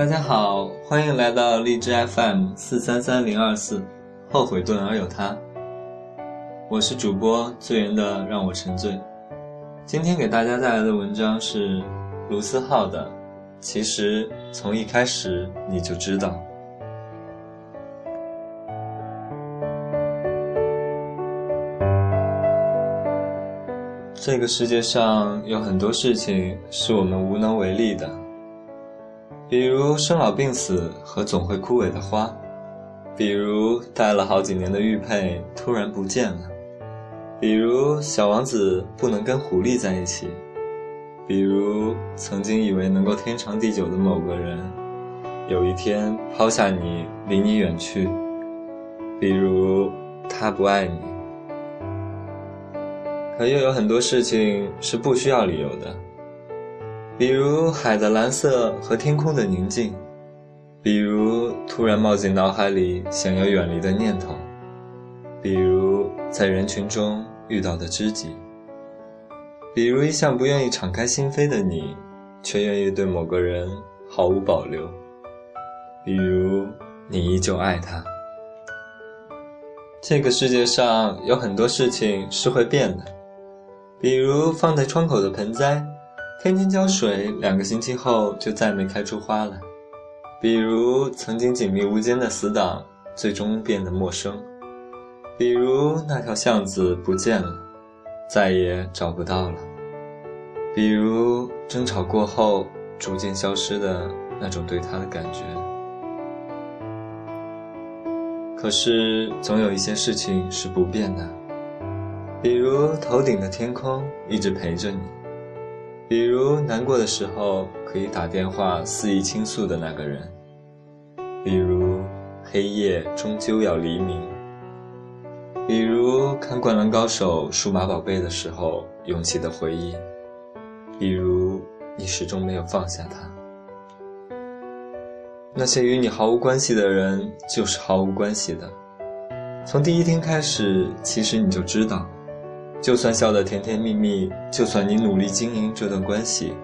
大家好，欢迎来到荔枝 FM 四三三零二四，后悔顿而有他。我是主播醉人的让我沉醉。今天给大家带来的文章是卢思浩的。其实从一开始你就知道，这个世界上有很多事情是我们无能为力的。比如生老病死和总会枯萎的花，比如戴了好几年的玉佩突然不见了，比如小王子不能跟狐狸在一起，比如曾经以为能够天长地久的某个人，有一天抛下你离你远去，比如他不爱你。可又有很多事情是不需要理由的。比如海的蓝色和天空的宁静，比如突然冒进脑海里想要远离的念头，比如在人群中遇到的知己，比如一向不愿意敞开心扉的你，却愿意对某个人毫无保留，比如你依旧爱他。这个世界上有很多事情是会变的，比如放在窗口的盆栽。天天浇水，两个星期后就再没开出花来。比如曾经紧密无间的死党，最终变得陌生；比如那条巷子不见了，再也找不到了；比如争吵过后逐渐消失的那种对他的感觉。可是总有一些事情是不变的，比如头顶的天空一直陪着你。比如难过的时候可以打电话肆意倾诉的那个人，比如黑夜终究要黎明，比如看《灌篮高手》数码宝贝的时候涌起的回忆，比如你始终没有放下他。那些与你毫无关系的人，就是毫无关系的。从第一天开始，其实你就知道。就算笑得甜甜蜜蜜，就算你努力经营这段关系，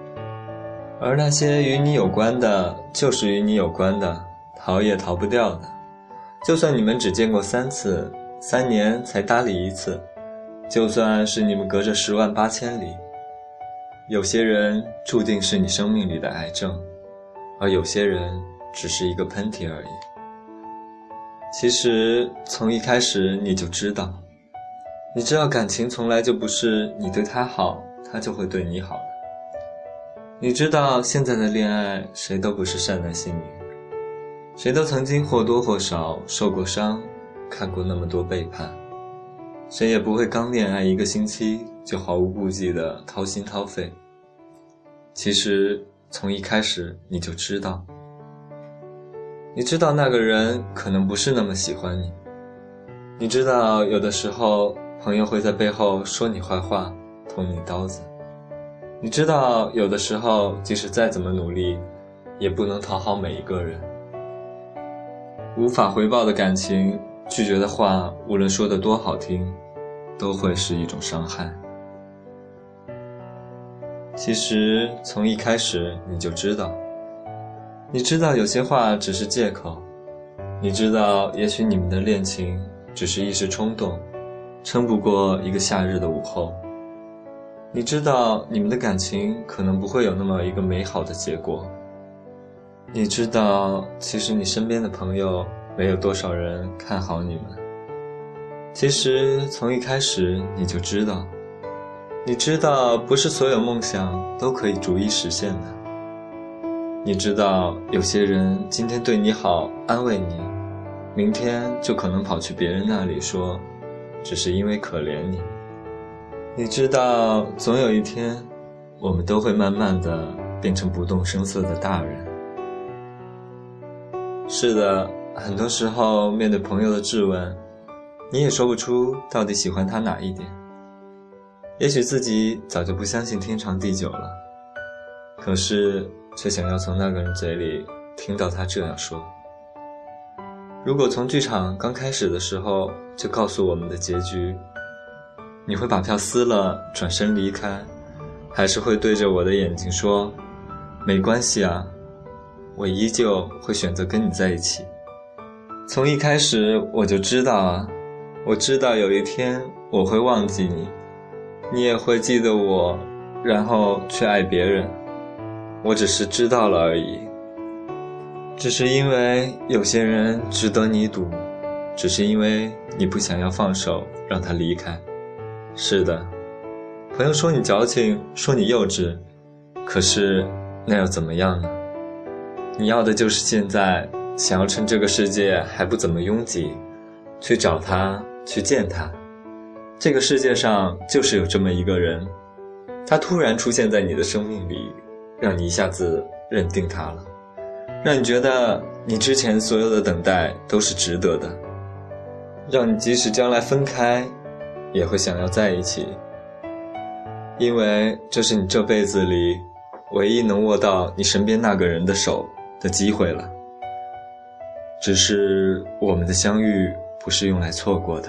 而那些与你有关的，就是与你有关的，逃也逃不掉的。就算你们只见过三次，三年才搭理一次，就算是你们隔着十万八千里，有些人注定是你生命里的癌症，而有些人只是一个喷嚏而已。其实从一开始你就知道。你知道，感情从来就不是你对他好，他就会对你好。你知道，现在的恋爱谁都不是善男信女，谁都曾经或多或少受过伤，看过那么多背叛，谁也不会刚恋爱一个星期就毫无顾忌的掏心掏肺。其实从一开始你就知道，你知道那个人可能不是那么喜欢你，你知道有的时候。朋友会在背后说你坏话，捅你刀子。你知道，有的时候即使再怎么努力，也不能讨好每一个人。无法回报的感情，拒绝的话，无论说的多好听，都会是一种伤害。其实从一开始你就知道，你知道有些话只是借口，你知道也许你们的恋情只是一时冲动。撑不过一个夏日的午后。你知道，你们的感情可能不会有那么一个美好的结果。你知道，其实你身边的朋友没有多少人看好你们。其实从一开始你就知道，你知道不是所有梦想都可以逐一实现的。你知道，有些人今天对你好，安慰你，明天就可能跑去别人那里说。只是因为可怜你，你知道，总有一天，我们都会慢慢的变成不动声色的大人。是的，很多时候面对朋友的质问，你也说不出到底喜欢他哪一点。也许自己早就不相信天长地久了，可是却想要从那个人嘴里听到他这样说。如果从剧场刚开始的时候就告诉我们的结局，你会把票撕了转身离开，还是会对着我的眼睛说：“没关系啊，我依旧会选择跟你在一起。从一开始我就知道啊，我知道有一天我会忘记你，你也会记得我，然后去爱别人。我只是知道了而已，只是因为有些人值得你赌，只是因为你不想要放手让他离开。是的，朋友说你矫情，说你幼稚，可是那又怎么样呢？你要的就是现在。想要趁这个世界还不怎么拥挤，去找他，去见他。这个世界上就是有这么一个人，他突然出现在你的生命里，让你一下子认定他了，让你觉得你之前所有的等待都是值得的，让你即使将来分开，也会想要在一起，因为这是你这辈子里唯一能握到你身边那个人的手的机会了。只是我们的相遇不是用来错过的。